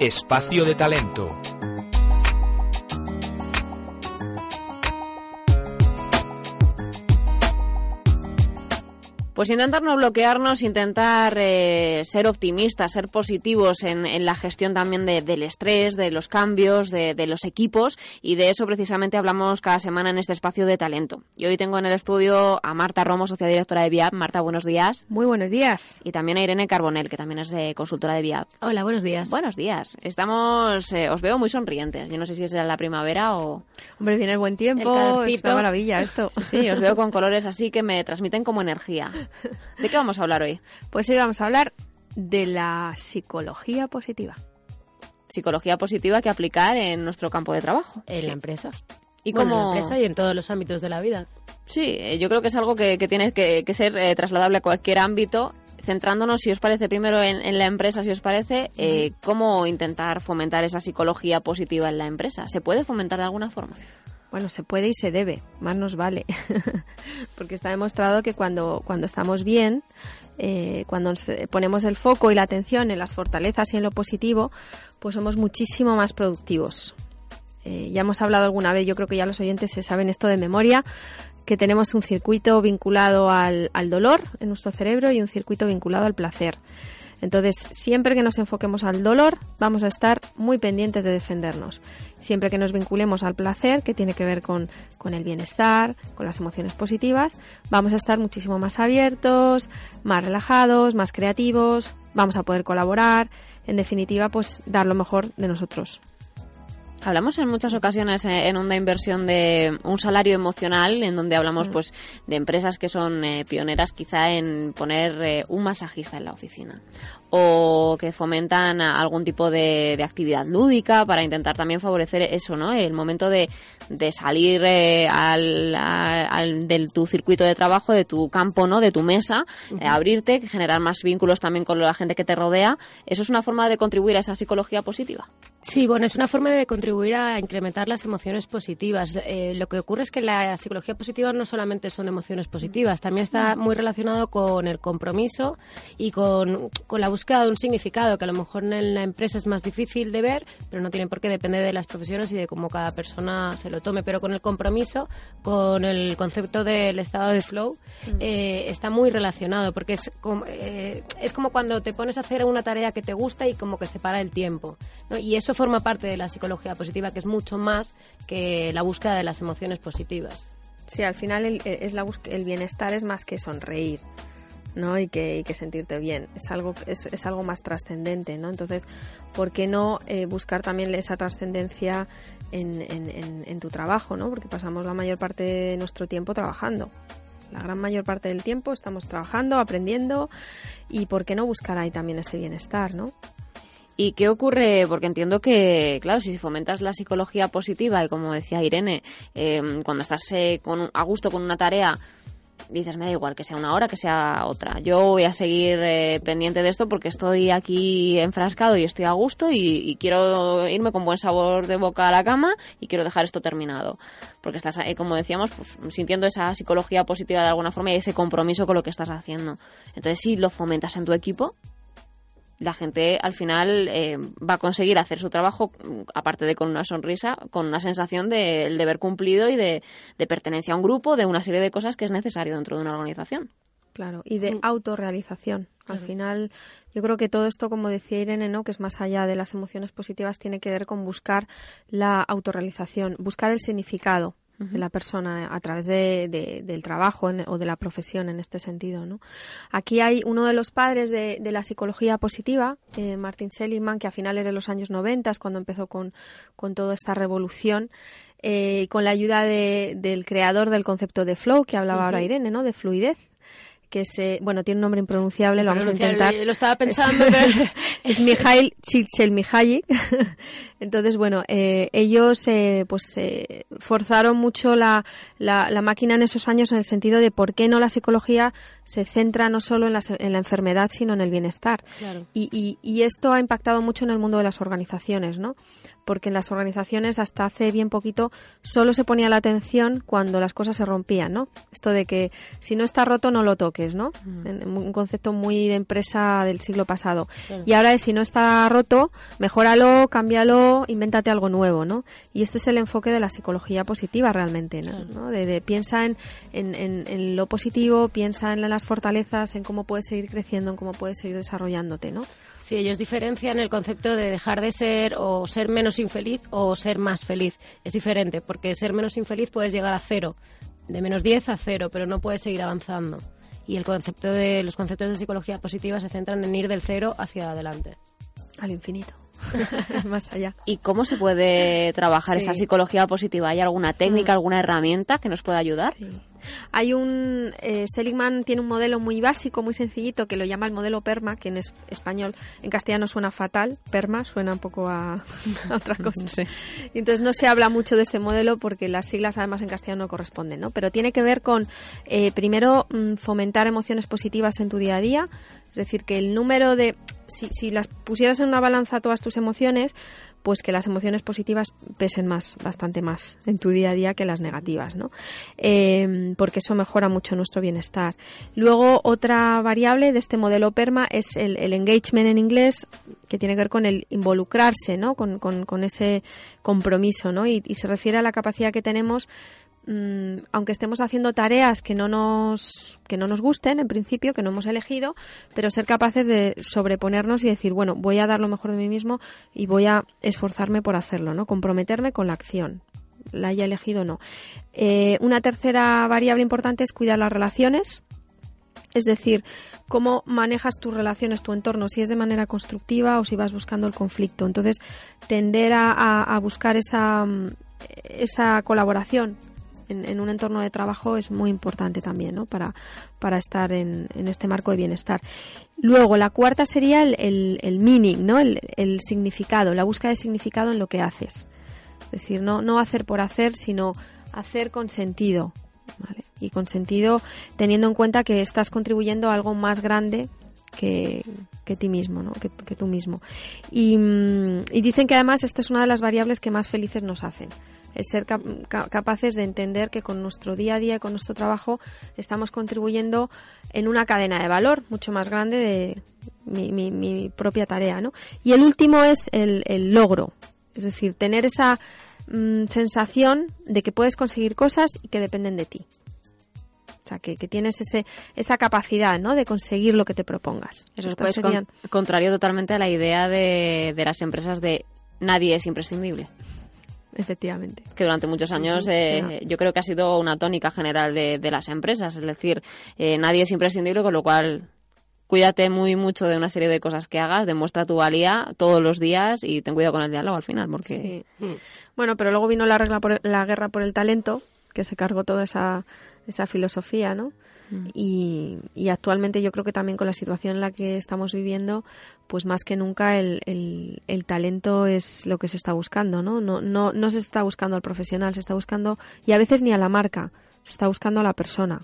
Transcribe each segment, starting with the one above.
Espacio de talento. Pues intentar no bloquearnos, intentar eh, ser optimistas, ser positivos en, en la gestión también de, del estrés, de los cambios, de, de, los equipos y de eso precisamente hablamos cada semana en este espacio de talento. Y hoy tengo en el estudio a Marta Romo, socia directora de VIAP. Marta, buenos días. Muy buenos días. Y también a Irene Carbonel, que también es de consultora de VIAP. Hola, buenos días. Buenos días. Estamos, eh, os veo muy sonrientes. Yo no sé si es la primavera o... Hombre, viene el buen tiempo, el es una maravilla esto. Sí, sí, os veo con colores así que me transmiten como energía. ¿De qué vamos a hablar hoy? Pues hoy vamos a hablar de la psicología positiva. Psicología positiva que aplicar en nuestro campo de trabajo. En la empresa. Y bueno, como... en la empresa y en todos los ámbitos de la vida. Sí, yo creo que es algo que, que tiene que, que ser eh, trasladable a cualquier ámbito centrándonos, si os parece, primero en, en la empresa, si os parece, eh, cómo intentar fomentar esa psicología positiva en la empresa. ¿Se puede fomentar de alguna forma? Bueno, se puede y se debe, más nos vale, porque está demostrado que cuando, cuando estamos bien, eh, cuando ponemos el foco y la atención en las fortalezas y en lo positivo, pues somos muchísimo más productivos. Eh, ya hemos hablado alguna vez, yo creo que ya los oyentes se saben esto de memoria, que tenemos un circuito vinculado al, al dolor en nuestro cerebro y un circuito vinculado al placer. Entonces, siempre que nos enfoquemos al dolor, vamos a estar muy pendientes de defendernos. Siempre que nos vinculemos al placer, que tiene que ver con, con, el bienestar, con las emociones positivas, vamos a estar muchísimo más abiertos, más relajados, más creativos, vamos a poder colaborar, en definitiva, pues dar lo mejor de nosotros. Hablamos en muchas ocasiones en una inversión de un salario emocional, en donde hablamos pues de empresas que son eh, pioneras quizá en poner eh, un masajista en la oficina o que fomentan algún tipo de, de, actividad lúdica para intentar también favorecer eso, ¿no? El momento de, de salir eh, al, al, del tu circuito de trabajo, de tu campo, ¿no? De tu mesa, uh -huh. eh, abrirte, generar más vínculos también con la gente que te rodea. ¿Eso es una forma de contribuir a esa psicología positiva? Sí, bueno, es una forma de contribuir a incrementar las emociones positivas. Eh, lo que ocurre es que la psicología positiva no solamente son emociones positivas, también está muy relacionado con el compromiso y con, con la búsqueda de un significado que a lo mejor en la empresa es más difícil de ver, pero no tiene por qué depender de las profesiones y de cómo cada persona se lo tome. Pero con el compromiso, con el concepto del estado de flow, mm. eh, está muy relacionado, porque es como, eh, es como cuando te pones a hacer una tarea que te gusta y como que se para el tiempo. ¿no? Y eso forma parte de la psicología positiva, que es mucho más que la búsqueda de las emociones positivas. Sí, al final el, es la el bienestar es más que sonreír. ¿No? y, que, y que sentirte bien. Es algo, es, es algo más trascendente. ¿no? Entonces, ¿por qué no eh, buscar también esa trascendencia en, en, en, en, tu trabajo? ¿no? Porque pasamos la mayor parte de nuestro tiempo trabajando. La gran mayor parte del tiempo estamos trabajando, aprendiendo y ¿por qué no buscar ahí también ese bienestar? ¿no? ¿Y qué ocurre? Porque entiendo que, claro, si fomentas la psicología positiva y como decía Irene, eh, cuando estás eh, con, a gusto con una tarea, dices, me da igual que sea una hora, que sea otra. Yo voy a seguir eh, pendiente de esto porque estoy aquí enfrascado y estoy a gusto y, quiero irme con buen sabor de boca a la cama y quiero dejar esto terminado. Porque estás, eh, como decíamos, pues sintiendo esa psicología positiva de alguna forma y ese compromiso con lo que estás haciendo. Entonces, si lo fomentas en tu equipo, la gente al final eh, va a conseguir hacer su trabajo, aparte de con una sonrisa, con una sensación del de deber cumplido y de, de, pertenencia a un grupo, de una serie de cosas que es necesario dentro de una organización. Claro, y de autorrealización. Al final, yo creo que todo esto, como decía Irene, ¿no? que es más allá de las emociones positivas, tiene que ver con buscar la autorrealización, buscar el significado de la persona a través de, de, del trabajo en, o de la profesión en este sentido. ¿no? Aquí hay uno de los padres de, de la psicología positiva, eh, Martin Seligman, que a finales de los años 90 es cuando empezó con, con toda esta revolución. Eh, con la ayuda del creador del concepto de flow que hablaba uh -huh. ahora Irene, ¿no? de fluidez, que se, bueno, tiene un nombre impronunciable, lo vamos a intentar. Lo estaba pensando, es, pero... es Mijail Csikszentmihalyi. Entonces, bueno, eh, ellos eh, pues eh, forzaron mucho la, la, la, máquina en esos años en el sentido de por qué no la psicología se centra no solo en la, en la enfermedad, sino en el bienestar. Claro. Y, y, y esto ha impactado mucho en el mundo de las organizaciones, ¿no? porque en las organizaciones hasta hace bien poquito solo se ponía la atención cuando las cosas se rompían, ¿no? Esto de que si no está roto no lo toques, ¿no? Mm. Un concepto muy de empresa del siglo pasado. Claro. Y ahora es si no está roto, mejóralo, cámbialo, invéntate algo nuevo, ¿no? Y este es el enfoque de la psicología positiva realmente, ¿no? Claro. ¿no? De, de, piensa en, en, en, en, lo positivo, piensa en las fortalezas, en cómo puedes seguir creciendo, en cómo puedes seguir desarrollándote, ¿no? Sí, ellos diferencian el concepto de dejar de ser o ser menos infeliz o ser más feliz. Es diferente, porque ser menos infeliz puedes llegar a cero, de menos 10 a cero, pero no puedes seguir avanzando. Y el concepto de los conceptos de psicología positiva se centran en ir del cero hacia adelante. Al infinito. más allá. ¿Y cómo se puede trabajar sí. esta psicología positiva? ¿Hay alguna técnica, mm. alguna herramienta que nos pueda ayudar? Sí. Hay un. Eh, Seligman tiene un modelo muy básico, muy sencillito, que lo llama el modelo PERMA, que en es español, en castellano suena fatal. PERMA suena un poco a, a otra cosa. Sí. Entonces no se habla mucho de este modelo porque las siglas, además, en castellano no corresponden, ¿no? Pero tiene que ver con, eh, primero, mm, fomentar emociones positivas en tu día a día. Es decir, que el número de. Si, si las pusieras en una balanza todas tus emociones, pues que las emociones positivas pesen más, bastante más en tu día a día que las negativas, ¿no? Eh, porque eso mejora mucho nuestro bienestar. Luego, otra variable de este modelo PERMA es el, engagement en inglés, que tiene que ver con el involucrarse, ¿no? Con, con, ese compromiso, ¿no? Y se refiere a la capacidad que tenemos mmm, aunque estemos haciendo tareas que no nos que no nos gusten en principio, que no hemos elegido, pero ser capaces de sobreponernos y decir, bueno, voy a dar lo mejor de mí mismo y voy a esforzarme por hacerlo, ¿no? Comprometerme con la acción la haya elegido o no. Eh, una tercera variable importante es cuidar las relaciones, es decir, cómo manejas tus relaciones, tu entorno, si es de manera constructiva o si vas buscando el conflicto. Entonces, tender a, a, buscar esa, esa colaboración en, un entorno de trabajo es muy importante también ¿no? para, para estar en, en, este marco de bienestar. Luego, la cuarta sería el, el, el meaning, ¿no? El, el, significado, la búsqueda de significado en lo que haces. Es decir, no, no hacer por hacer, sino hacer con sentido. ¿vale? Y con sentido teniendo en cuenta que estás contribuyendo a algo más grande que, que ti mismo, ¿no? que, que tú mismo. Y, y, dicen que además esta es una de las variables que más felices nos hacen. El ser cap capaces de entender que con nuestro día a día, con nuestro trabajo, estamos contribuyendo en una cadena de valor mucho más grande de mi, mi, mi propia tarea. ¿no? Y el último es el, el logro. Es decir, tener esa mmm, sensación de que puedes conseguir cosas y que dependen de ti. O sea, que, que, tienes ese, esa capacidad ¿no? de conseguir lo que te propongas. Eso es serían... con, contrario totalmente a la idea de, de, las empresas de nadie es imprescindible. Efectivamente. Que durante muchos años eh, sí. yo creo que ha sido una tónica general de, de las empresas. Es decir, eh, nadie es imprescindible, con lo cual cuídate muy mucho de una serie de cosas que hagas, demuestra tu valía todos los días y ten cuidado con el diálogo al final. porque sí. mm. Bueno, pero luego vino la, regla por, la guerra por el talento, que se cargó toda esa esa filosofía, ¿no? Mm. Y, y, actualmente yo creo que también con la situación en la que estamos viviendo, pues más que nunca el, el, el, talento es lo que se está buscando, ¿no? No, no, no se está buscando al profesional, se está buscando, y a veces ni a la marca, se está buscando a la persona.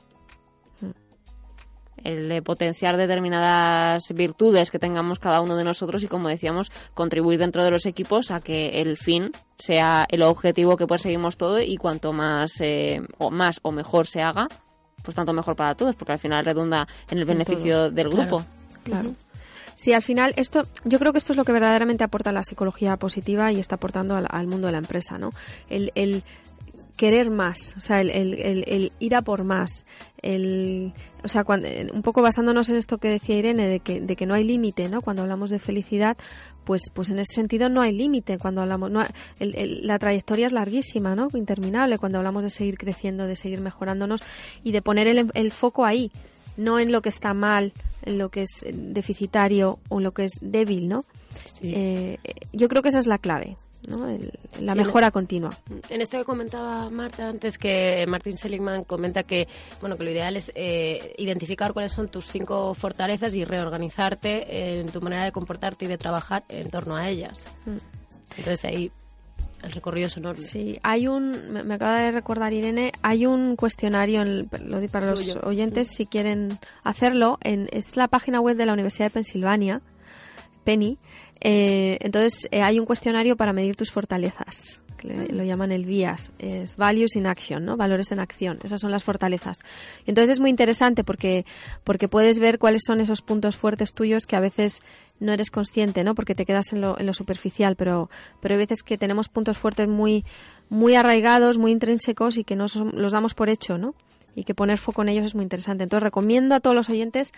El de potenciar determinadas virtudes que tengamos cada uno de nosotros y, como decíamos, contribuir dentro de los equipos a que el fin sea el objetivo que perseguimos todo y cuanto más, eh, o más o mejor se haga, pues tanto mejor para todos, porque al final redunda en el beneficio del grupo. Claro. claro. Uh -huh. Sí, al final esto, yo creo que esto es lo que verdaderamente aporta la psicología positiva y está aportando al, al mundo de la empresa, ¿no? El, el querer más, o sea, el, el, el, el, ir a por más, el, o sea, cuando, un poco basándonos en esto que decía Irene, de que, de que no hay límite, ¿no? Cuando hablamos de felicidad, pues, pues en ese sentido no hay límite cuando hablamos, no, el, el, la trayectoria es larguísima, ¿no? Interminable cuando hablamos de seguir creciendo, de seguir mejorándonos y de poner el, el foco ahí, no en lo que está mal, en lo que es deficitario o en lo que es débil, ¿no? Sí. Eh, yo creo que esa es la clave ¿no? El- la mejora continua. En esto que comentaba Marta antes, que Martin Seligman comenta que bueno que lo ideal es eh, identificar cuáles son tus cinco fortalezas y reorganizarte en tu manera de comportarte y de trabajar en torno a ellas. Mm. Entonces de ahí el recorrido es enorme. Sí, hay un, me, me acaba de recordar Irene, hay un cuestionario, en- lo di para los oyentes si quieren hacerlo, en, es la página web de la Universidad de Pensilvania, Penny. Eh, entonces eh, hay un cuestionario para medir tus fortalezas, lo llaman el VIAS, es Values in Action, ¿no? Valores en acción, esas son las fortalezas. Y entonces es muy interesante porque, porque puedes ver cuáles son esos puntos fuertes tuyos que a veces no eres consciente, ¿no? Porque te quedas en lo, en lo superficial, pero, pero hay veces que tenemos puntos fuertes muy, muy arraigados, muy intrínsecos y que no los damos por hecho, ¿no? Y que poner foco en ellos es muy interesante. Entonces recomiendo a todos los oyentes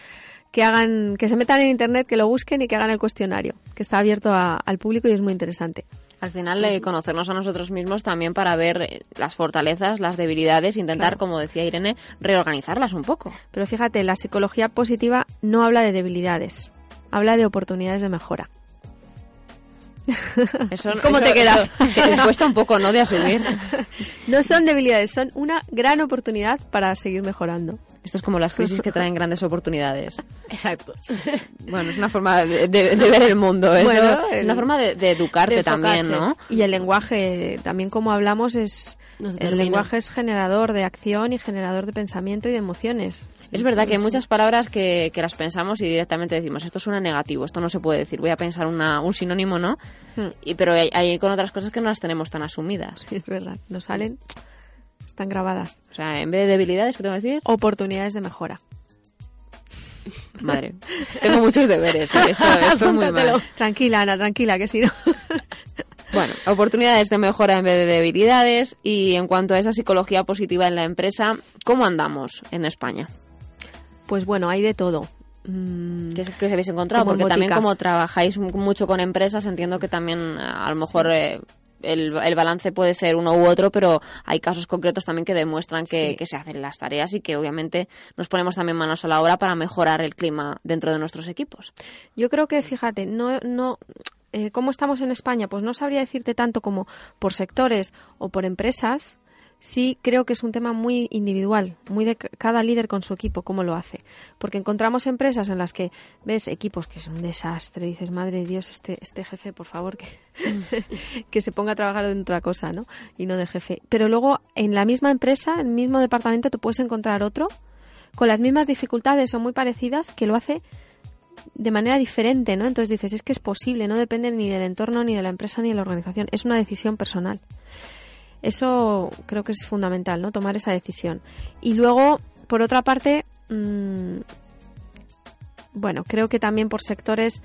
que hagan, que se metan en internet, que lo busquen y que hagan el cuestionario, que está abierto a- al público y es muy interesante. Al final, eh, conocernos a nosotros mismos también para ver eh, las fortalezas, las debilidades, intentar, Claro. como decía Irene, reorganizarlas un poco. Pero fíjate, la psicología positiva no habla de debilidades, habla de oportunidades de mejora. Eso, ¿Cómo eso- te quedas? eso te cuesta un poco, ¿no?, de asumir. No son debilidades, son una gran oportunidad para seguir mejorando. Esto es como las crisis que traen grandes oportunidades. Exacto. Bueno, es una forma de, de- de ver el mundo. Bueno, es una forma de, de educarte también. ¿no? Y el lenguaje, también como hablamos, es el lenguaje es generador de acción y generador de pensamiento y de emociones. Es verdad que hay muchas palabras que, que las pensamos y directamente decimos, esto suena negativo, esto no se puede decir, voy a pensar una, un sinónimo, ¿no? Hmm. Y, pero hay, hay con otras cosas que no las tenemos tan asumidas. Es verdad, salen, están grabadas. O sea, en vez de debilidades, ¿qué tengo que decir? Oportunidades de mejora. Madre, tengo muchos deberes, ¿eh? esto, esto es muy mal. Tranquila, Ana, tranquila, que si no. Bueno, oportunidades de mejora en vez de debilidades y en cuanto a esa psicología positiva en la empresa, ¿cómo andamos en España? Pues bueno, hay de todo. Mm, ¿Qué, es- qué os habéis encontrado? Como Porque también como trabajáis mu- mucho con empresas, entiendo que también a lo mejor eh, el, el balance puede ser uno u otro, pero hay casos concretos también que demuestran que, Sí. que se hacen las tareas y que obviamente nos ponemos también manos a la obra para mejorar el clima dentro de nuestros equipos. Yo creo que, fíjate, no, no, eh, ¿cómo estamos en España? Pues no sabría decirte tanto como por sectores o por empresas. Sí creo que es un tema muy individual, muy de cada líder con su equipo, cómo lo hace. Porque encontramos empresas en las que ves equipos que son un desastre, dices, madre de Dios, este, este jefe, por favor, que, que se ponga a trabajar en otra cosa, ¿no? Y no de jefe. Pero luego, en la misma empresa, en el mismo departamento, tú puedes encontrar otro con las mismas dificultades o muy parecidas que lo hace de manera diferente, ¿no? Entonces dices, es que es posible, no depende ni del entorno, ni de la empresa, ni de la organización, es una decisión personal. Eso creo que es fundamental, ¿no? Tomar esa decisión. Y luego, por otra parte, mm, bueno, creo que también por sectores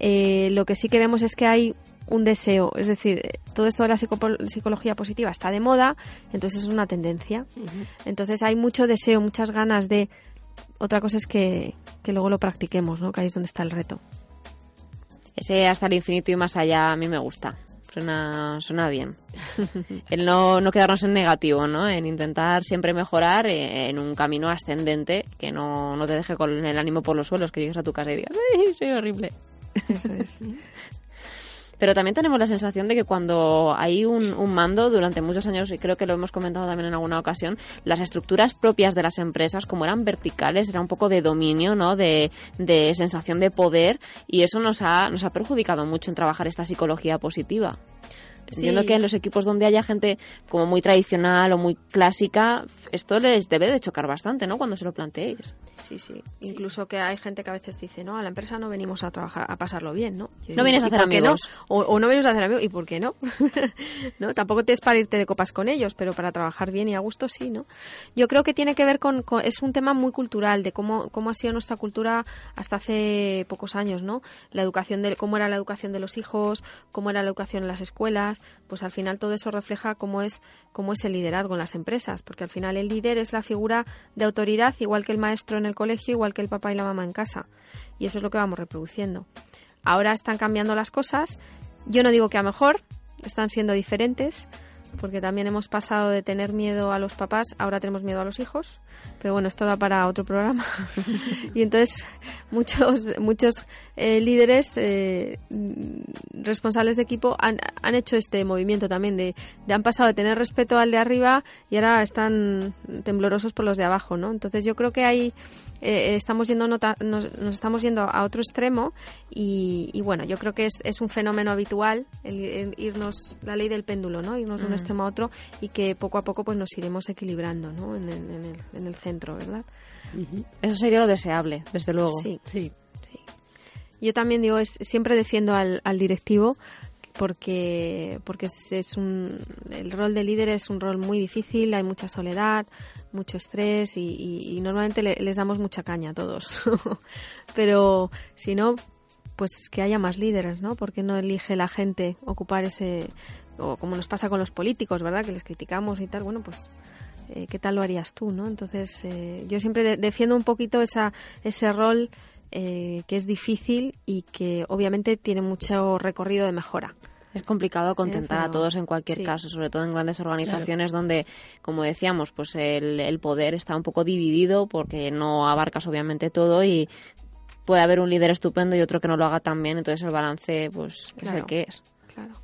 eh, lo que sí que vemos es que hay un deseo, es decir, todo esto de la psicología positiva está de moda, entonces es una tendencia. Entonces hay mucho deseo, muchas ganas de... Otra cosa es que, que luego lo practiquemos, ¿no? Que ahí es donde está el reto. Ese hasta el infinito y más allá a mí me gusta. Suena, suena bien. El no, no quedarnos en negativo, ¿no? En intentar siempre mejorar en un camino ascendente que no, no te deje con el ánimo por los suelos, que llegues a tu casa y digas, ¡ay, soy horrible! Eso es. Pero también tenemos la sensación de que cuando hay un, mando durante muchos años, y creo que lo hemos comentado también en alguna ocasión, las estructuras propias de las empresas, como eran verticales, era un poco de dominio, ¿no? De, de sensación de poder, y eso nos ha, nos ha perjudicado mucho en trabajar esta psicología positiva. Entiendo Sí. que en los equipos donde haya gente como muy tradicional o muy clásica, esto les debe de chocar bastante, ¿no? Cuando se lo planteéis. Sí, sí. Incluso que hay gente que a veces dice, no, a la empresa no venimos a trabajar, a pasarlo bien, ¿no? Yo No vienes a ¿y hacer no? amigos. O, o no vienes a hacer amigos, ¿y por qué no? ¿No? Tampoco te es para irte de copas con ellos, pero para trabajar bien y a gusto sí, ¿no? Yo creo que tiene que ver con, con- es un tema muy cultural, de cómo, cómo ha sido nuestra cultura hasta hace pocos años, ¿no? La educación de, cómo era la educación de los hijos, cómo era la educación en las escuelas, pues al final todo eso refleja cómo es, cómo es el liderazgo en las empresas, porque al final el líder es la figura de autoridad, igual que el maestro en el colegio, igual que el papá y la mamá en casa. Y eso es lo que vamos reproduciendo. Ahora están cambiando las cosas. Yo no digo que a mejor, están siendo diferentes, porque también hemos pasado de tener miedo a los papás, ahora tenemos miedo a los hijos, pero bueno, esto da para otro programa. y entonces muchos, muchos eh, líderes eh, responsables de equipo han, han, hecho este movimiento también, de, de, han pasado de tener respeto al de arriba y ahora están temblorosos por los de abajo, ¿no? Entonces yo creo que hay eh, estamos yendo nota, nos, estamos yendo a otro extremo y, bueno, yo creo que es, es un fenómeno habitual el, irnos, la ley del péndulo, ¿no? Irnos de un mm. extremo a otro y que poco a poco pues nos iremos equilibrando, ¿no? En el, en el, en el centro, ¿verdad? Eso sería lo deseable, desde luego. Sí, sí. sí. Yo también digo, es, siempre defiendo al, al directivo porque porque es, un el rol de líder es un rol muy difícil hay mucha soledad mucho estrés y, normalmente les damos mucha caña a todos pero si no pues que haya más líderes no porque no elige la gente ocupar ese o como nos pasa con los políticos verdad que les criticamos y tal bueno pues eh, qué tal lo harías tú no entonces eh, yo siempre defiendo un poquito esa ese rol eh, que es difícil y que obviamente tiene mucho recorrido de mejora. Es complicado contentar a todos en cualquier caso, sobre todo en grandes organizaciones donde, como decíamos, pues el, poder está un poco dividido porque no abarcas obviamente todo y puede haber un líder estupendo y otro que no lo haga tan bien, entonces el balance pues es el que es. Claro.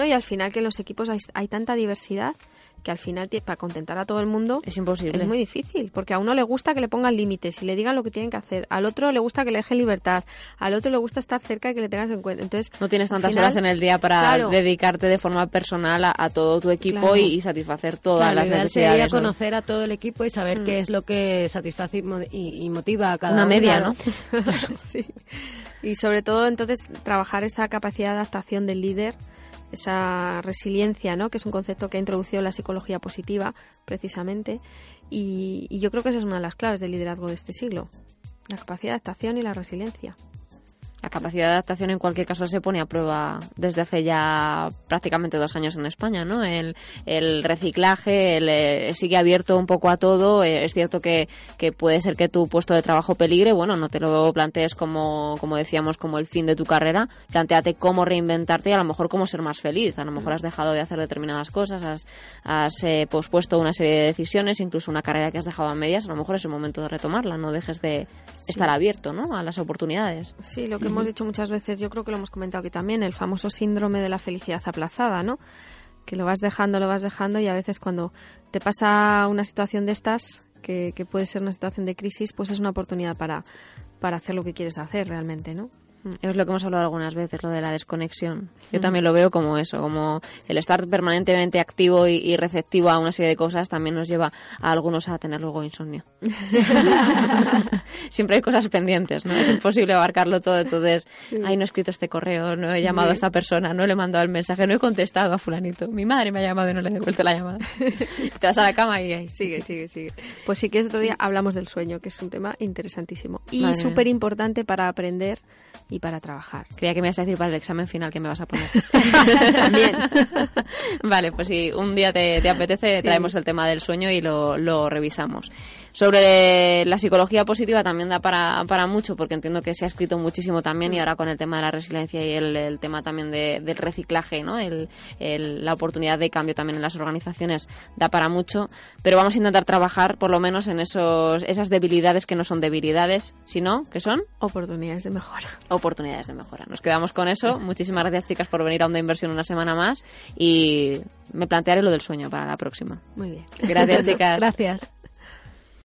No, y al final que en los equipos hay tanta diversidad que al final para contentar a todo el mundo es imposible. Es muy difícil, porque a uno le gusta que le pongan límites y le digan lo que tienen que hacer, al otro le gusta que le dejen libertad, al otro le gusta estar cerca y que le tengas en cuenta. Entonces, no tienes tantas horas en el día para dedicarte de forma personal a, todo tu equipo y, satisfacer todas las necesidades. conocer a todo el equipo y saber mm. qué es lo que satisface y, motiva a cada una media, ¿no? sí. Y sobre todo entonces trabajar esa capacidad de adaptación del líder esa resiliencia, ¿no? que es un concepto que ha introducido la psicología positiva, precisamente, y, y yo creo que esa es una de las claves del liderazgo de este siglo, la capacidad de adaptación y la resiliencia la capacidad de adaptación en cualquier caso se pone a prueba desde hace ya prácticamente dos años en España, ¿no? El, el reciclaje el, eh, sigue abierto un poco a todo. Eh, es cierto que, que, puede ser que tu puesto de trabajo peligre. Bueno, no te lo plantees como, como decíamos, como el fin de tu carrera. Planteate cómo reinventarte y a lo mejor cómo ser más feliz. A lo mejor has dejado de hacer determinadas cosas, has, has eh, pospuesto una serie de decisiones, incluso una carrera que has dejado a medias. A lo mejor es el momento de retomarla. No dejes de estar abierto, ¿no? A las oportunidades. Sí, lo que hemos dicho muchas veces, yo creo que lo hemos comentado aquí también, el famoso síndrome de la felicidad aplazada, ¿no? Que lo vas dejando, lo vas dejando y a veces cuando te pasa una situación de estas, que, que puede ser una situación de crisis, pues es una oportunidad para, para hacer lo que quieres hacer realmente, ¿no? Mm. Es lo que hemos hablado algunas veces, lo de la desconexión. Yo mm. también lo veo como eso, como el estar permanentemente activo y, receptivo a una serie de cosas también nos lleva a algunos a tener luego insomnio. Siempre hay cosas pendientes, ¿no? Es imposible abarcarlo todo, entonces, ay, no he escrito este correo, no he llamado a esta persona, no le he mandado el mensaje, no he contestado a fulanito. Mi madre me ha llamado y no le he devuelto la llamada. Te vas a la cama y ahí, sigue, sigue, sigue. Pues sí que es otro día hablamos del sueño, que es un tema interesantísimo y súper importante para aprender y para trabajar. Creía que me ibas a decir para el examen final que me vas a poner. También. vale, pues si un día te, apetece, traemos el tema del sueño y lo, lo revisamos. Sobre la psicología positiva también da para, para mucho, porque entiendo que se ha escrito muchísimo también y mm. ahora con el tema de la resiliencia y el, tema también del reciclaje, ¿no? El, la oportunidad de cambio también en las organizaciones da para mucho, pero vamos a intentar trabajar por lo menos en esos, esas debilidades que no son debilidades, sino que son oportunidades de mejora. Oportunidades de mejora. Nos quedamos con eso. Muchísimas gracias chicas por venir a Onda Inversión una semana más y me plantearé lo del sueño para la próxima. Muy bien. Gracias chicas. Gracias.